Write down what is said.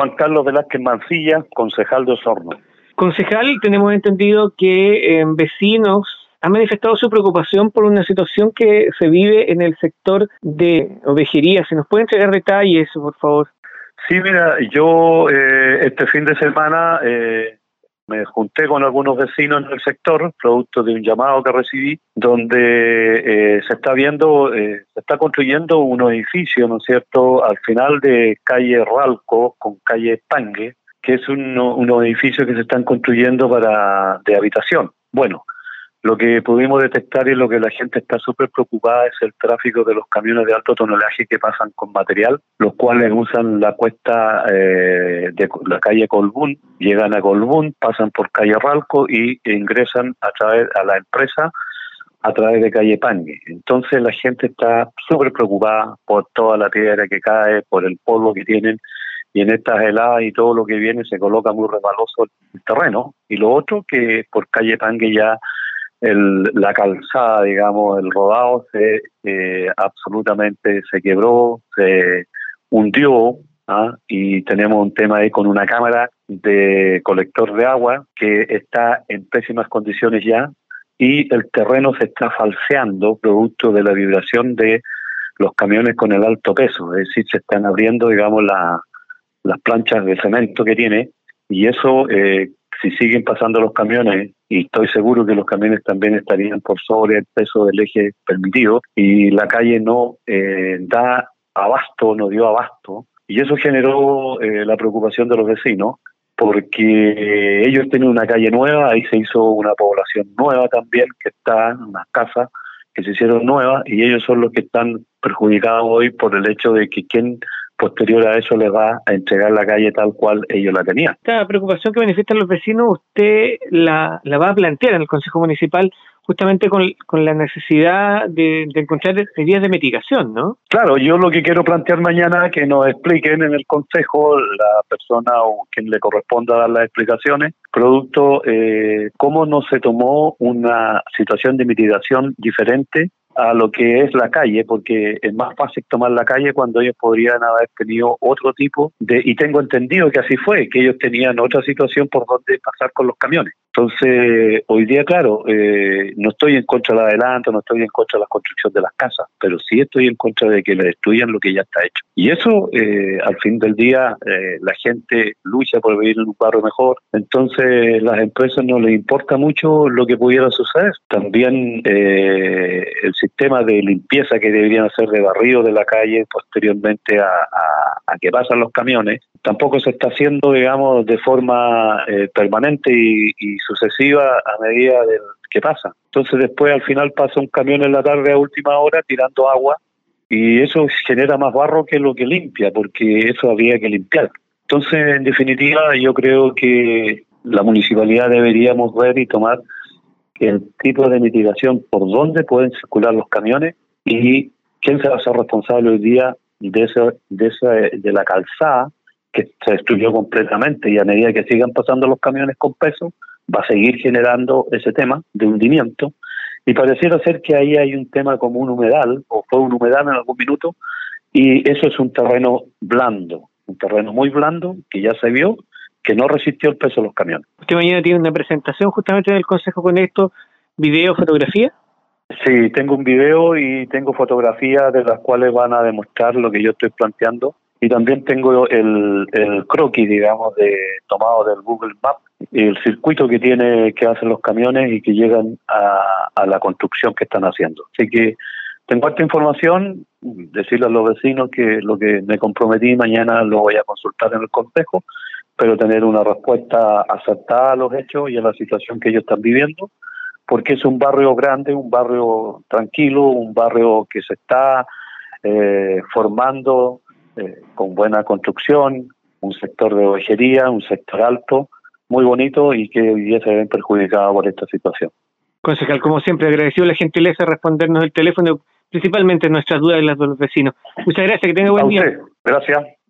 Juan Carlos Velázquez Mancilla, concejal de Osorno. Concejal, tenemos entendido que eh, vecinos han manifestado su preocupación por una situación que se vive en el sector de ovejería. ¿Se nos puede entregar detalles, por favor? Sí, mira, yo eh, este fin de semana eh, me junté con algunos vecinos en el sector, producto de un llamado que recibí, donde eh, se está viendo, se está construyendo un edificio, ¿no es cierto?, al final de calle Ralco con calle Pangue, que es un, un edificio que se están construyendo para de habitación. Bueno, lo que pudimos detectar y lo que la gente está súper preocupada es el tráfico de los camiones de alto tonelaje que pasan con material, los cuales usan la cuesta eh, de la calle Colbún, llegan a Colbún, pasan por calle Ralco y ingresan a través a la empresa a través de calle Pangue. Entonces la gente está súper preocupada por toda la piedra que cae, por el polvo que tienen y en estas heladas y todo lo que viene se coloca muy resbaloso el terreno. Y lo otro que por calle Pangue ya el, la calzada, digamos, el rodado se eh, absolutamente se quebró, se hundió ¿ah? y tenemos un tema ahí con una cámara de colector de agua que está en pésimas condiciones ya y el terreno se está falseando producto de la vibración de los camiones con el alto peso, es decir, se están abriendo, digamos, la, las planchas de cemento que tiene y eso, eh, si siguen pasando los camiones y estoy seguro que los camiones también estarían por sobre el peso del eje permitido y la calle no eh, da abasto, no dio abasto y eso generó eh, la preocupación de los vecinos porque ellos tienen una calle nueva, ahí se hizo una población nueva también que está en unas casas que se hicieron nuevas y ellos son los que están perjudicados hoy por el hecho de que quien posterior a eso le va a entregar la calle tal cual ellos la tenían. Esta preocupación que manifiestan los vecinos, usted la, la va a plantear en el Consejo Municipal justamente con, con la necesidad de, encontrar medidas de mitigación, ¿no? Claro, yo lo que quiero plantear mañana es que nos expliquen en el Consejo la persona o quien le corresponda dar las explicaciones, producto eh, cómo no se tomó una situación de mitigación diferente a lo que es la calle, porque es más fácil tomar la calle cuando ellos podrían haber tenido otro tipo de, y tengo entendido que así fue, que ellos tenían otra situación por donde pasar con los camiones. Entonces, hoy día, claro, eh, no estoy en contra del adelanto, no estoy en contra de la construcción de las casas, pero sí estoy en contra de que le destruyan lo que ya está hecho. Y eso, eh, al fin del día, eh, la gente lucha por vivir en un barrio mejor, entonces las empresas no les importa mucho lo que pudiera suceder. También el sistema de limpieza que deberían hacer de barrio de la calle posteriormente a, que pasan los camiones, tampoco se está haciendo, digamos, de forma permanente y, y sucesiva a medida del que pasa. Entonces después al final pasa un camión en la tarde a última hora tirando agua y eso genera más barro que lo que limpia, porque eso habría que limpiar. Entonces, en definitiva, yo creo que la municipalidad deberíamos ver y tomar el tipo de mitigación por dónde pueden circular los camiones y quién se va a ser responsable hoy día de, esa, de la calzada que se destruyó completamente. Y a medida que sigan pasando los camiones con peso, va a seguir generando ese tema de hundimiento. Y pareciera ser que ahí hay un tema como un humedal o fue un humedal en algún minuto y eso es un terreno blando, un terreno muy blando que ya se vio que no resistió el peso de los camiones. ¿Usted mañana tiene una presentación justamente en el Consejo con esto, video, fotografía? Sí, tengo un video y tengo fotografías de las cuales van a demostrar lo que yo estoy planteando y también tengo el, el croquis, digamos, de tomado del Google Maps, el circuito que tiene que hacen los camiones y que llegan a, a la construcción que están haciendo. Así que tengo esta información, decirle a los vecinos que lo que me comprometí mañana lo voy a consultar en el consejo, pero tener una respuesta acertada a los hechos y a la situación que ellos están viviendo, porque es un barrio grande, un barrio tranquilo, un barrio que se está eh, formando eh, con buena construcción, un sector de ovejería, un sector alto, muy bonito y que hoy día se ven perjudicados por esta situación. Concejal, como siempre, agradecido la gentileza de respondernos el teléfono, principalmente nuestras dudas de los vecinos. Muchas gracias, que tenga buen día. Gracias.